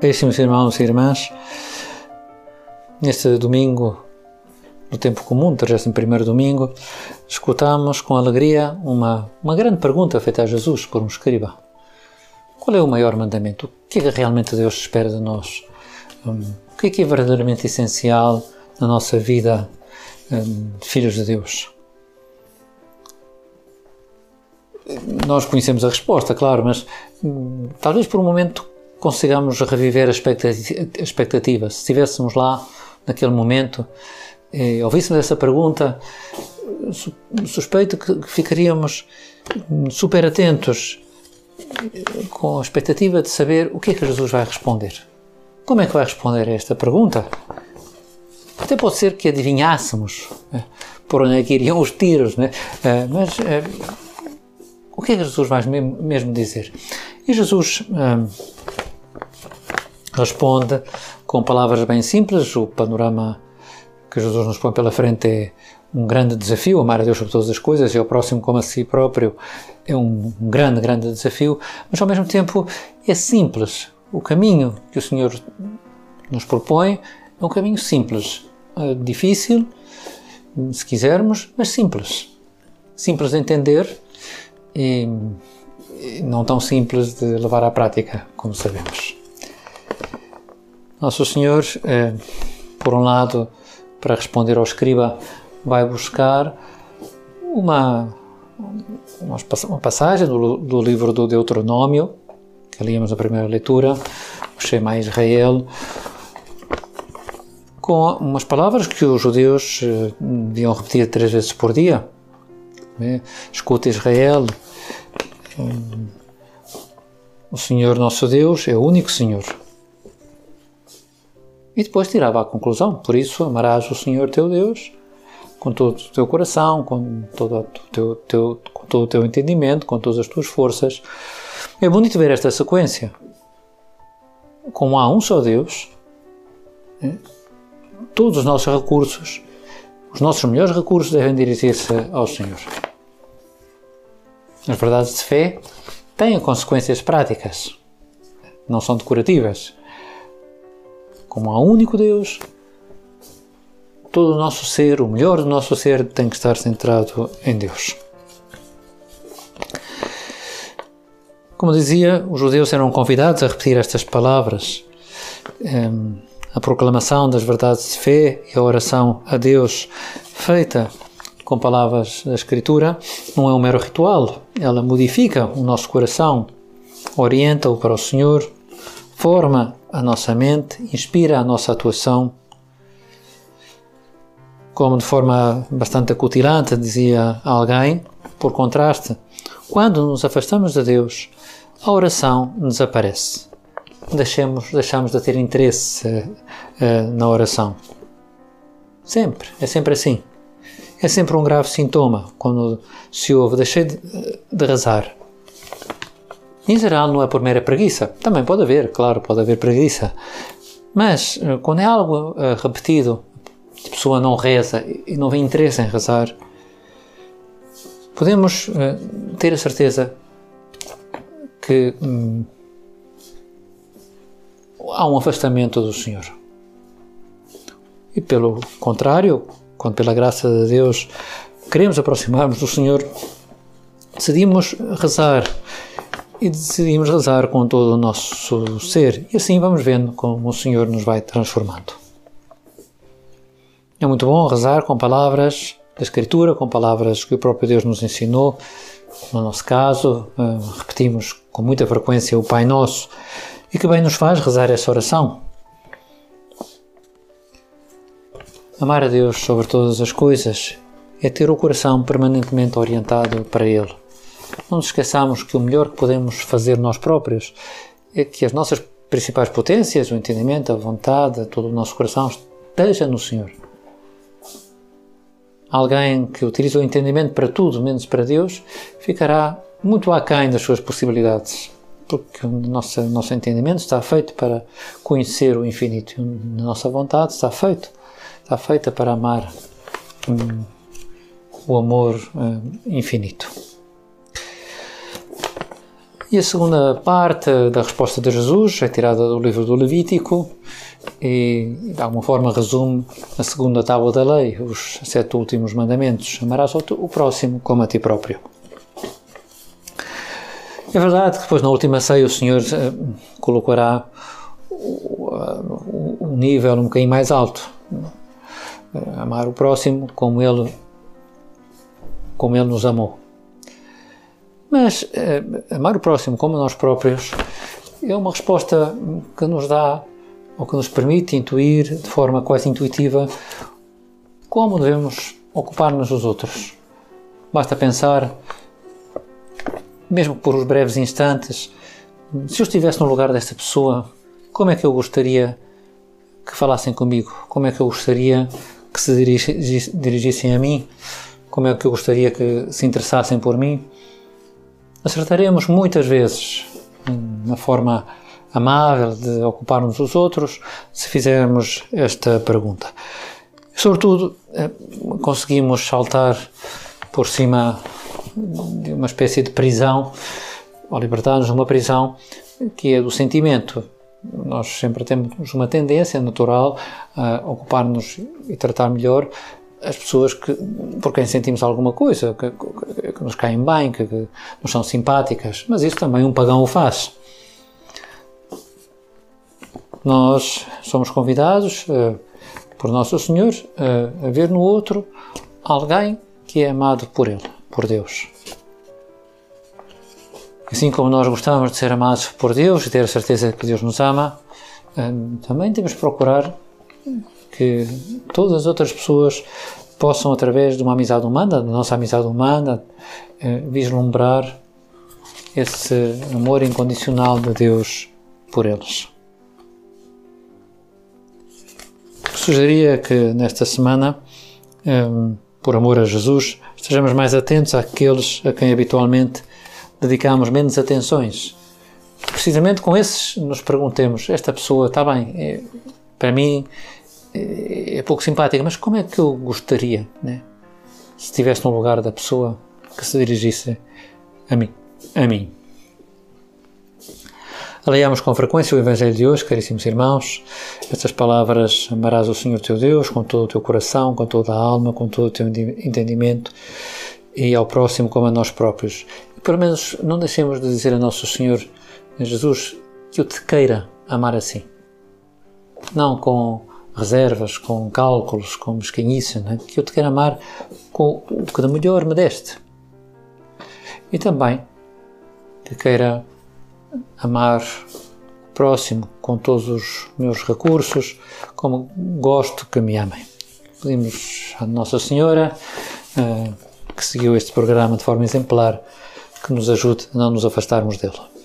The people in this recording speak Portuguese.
Caríssimos irmãos e irmãs, neste domingo, no tempo comum, 31 domingo, escutamos com alegria uma, uma grande pergunta feita a Jesus por um escriba. Qual é o maior mandamento? O que é que realmente Deus espera de nós? Um, o que é que é verdadeiramente essencial na nossa vida de filhos de Deus? Nós conhecemos a resposta, claro, mas hum, talvez por um momento consigamos reviver a expectativa. Se estivéssemos lá naquele momento e ouvíssemos essa pergunta, suspeito que ficaríamos super atentos com a expectativa de saber o que é que Jesus vai responder. Como é que vai responder a esta pergunta? Até pode ser que adivinhássemos né, por onde é que iriam os tiros, né? Eh, mas eh, o que é que Jesus vai mesmo dizer? E Jesus eh, responde com palavras bem simples. O panorama que Jesus nos põe pela frente é um grande desafio, amar a Deus sobre todas as coisas e ao próximo como a si próprio é um grande, grande desafio, mas ao mesmo tempo é simples. O caminho que o Senhor nos propõe é um caminho simples, é difícil, se quisermos, mas simples. Simples de entender e não tão simples de levar à prática, como sabemos. Nosso Senhor, eh, por um lado, para responder ao escriba, vai buscar uma, uma passagem do, do livro do Deuteronômio, que líamos na primeira leitura, o Shema Israel, com umas palavras que os judeus eh, deviam repetir três vezes por dia. Né? Escuta Israel, eh, o Senhor nosso Deus é o único Senhor. E depois tirava a conclusão: por isso amarás o Senhor teu Deus com todo o teu coração, com todo o teu, teu, com todo o teu entendimento, com todas as tuas forças. É bonito ver esta sequência. Como há um só Deus, né? todos os nossos recursos, os nossos melhores recursos devem dirigir-se ao Senhor. As verdades de fé têm consequências práticas, não são decorativas como há um único Deus, todo o nosso ser, o melhor do nosso ser, tem que estar centrado em Deus. Como dizia, os judeus eram convidados a repetir estas palavras. Um, a proclamação das verdades de fé e a oração a Deus feita com palavras da Escritura não é um mero ritual. Ela modifica o nosso coração, orienta-o para o Senhor, forma a nossa mente, inspira a nossa atuação. Como de forma bastante acutilante dizia alguém, por contraste, quando nos afastamos de Deus, a oração desaparece. Deixemos, deixamos de ter interesse uh, na oração. Sempre, é sempre assim. É sempre um grave sintoma quando se ouve deixei de, de rezar, em geral, não é por mera preguiça. Também pode haver, claro, pode haver preguiça. Mas eh, quando é algo uh, repetido, a pessoa não reza e não vem interesse em rezar, podemos uh, ter a certeza que hum, há um afastamento do Senhor. E pelo contrário, quando pela graça de Deus queremos aproximar-nos do Senhor, decidimos rezar e decidimos rezar com todo o nosso ser. E assim vamos vendo como o Senhor nos vai transformando. É muito bom rezar com palavras da Escritura, com palavras que o próprio Deus nos ensinou. No nosso caso, eh, repetimos com muita frequência o Pai Nosso e que bem nos faz rezar essa oração. Amar a Deus sobre todas as coisas é ter o coração permanentemente orientado para Ele. Não nos esqueçamos que o melhor que podemos fazer nós próprios é que as nossas principais potências, o entendimento, a vontade, todo o nosso coração esteja no Senhor. Alguém que utiliza o entendimento para tudo, menos para Deus, ficará muito aquém das suas possibilidades, porque o nosso, nosso entendimento está feito para conhecer o infinito e a nossa vontade está feito, está feita para amar hum, o amor hum, infinito. E a segunda parte da resposta de Jesus é tirada do livro do Levítico e, de alguma forma, resume a segunda tábua da lei, os sete últimos mandamentos. Amarás o próximo como a ti próprio. É verdade que depois na última ceia o Senhor uh, colocará o, nível um bocadinho mais alto. Uh, amar o próximo como ele, como ele nos amou. Mas amar o próximo como nós próprios é uma resposta que nos dá ou que nos permite intuir de forma quase intuitiva como devemos ocupar-nos dos outros. Basta pensar mesmo por uns breves instantes, se eu estivesse no lugar desta pessoa, como é que eu gostaria que falassem comigo? Como é que eu gostaria que se dirigissem a mim? Como é que eu gostaria que se interessassem por mim? Acertaremos muitas vezes na forma amável de ocuparmos dos outros se fizermos esta pergunta. Sobretudo, eh, conseguimos saltar por cima de uma espécie de prisão, ou libertar-nos de uma prisão que é do sentimento. Nós sempre temos uma tendência natural a ocupar-nos e tratar melhor as pessoas que, por quem sentimos alguma coisa, que, que, que nos caem bem, que, que, nos são simpáticas, mas isso também um pagão o faz. Nós somos convidados uh, por Nosso Senhor uh, a ver no outro alguém que é amado por Ele por Deus. Assim como nós gostamos de ser amados por Deus e ter a certeza que Deus nos ama, hum, também temos de procurar que todas as outras pessoas possam, através de uma amizade humana, da nossa amizade humana, hum, vislumbrar esse amor incondicional de Deus por eles. Sugeria que nesta semana, hum, por amor a Jesus, estejamos mais atentos àqueles a quem habitualmente dedicamos menos atenções. Precisamente com esses nos perguntemos: esta pessoa está bem, é, para mim é, é, pouco simpática, mas como é que eu gostaria, né? se estivesse no lugar da pessoa que se dirigisse a mim? A mim. Leiamos com frequência o Evangelho de hoje, caríssimos irmãos. Estas palavras: Amarás o Senhor teu Deus com todo o teu coração, com toda a alma, com todo o teu entendimento e ao próximo como a nós próprios. E pelo menos não deixemos de dizer a Nosso Senhor Jesus que eu te queira amar assim. Não com reservas, com cálculos, com mesquinhice, é? que eu te quero amar com o que de melhor me deste. E também que queira amar o próximo com todos os meus recursos, como gosto que me amem. Pedimos à Nossa Senhora, uh, que seguiu este programa de forma exemplar, que nos ajude a não nos afastarmos dele.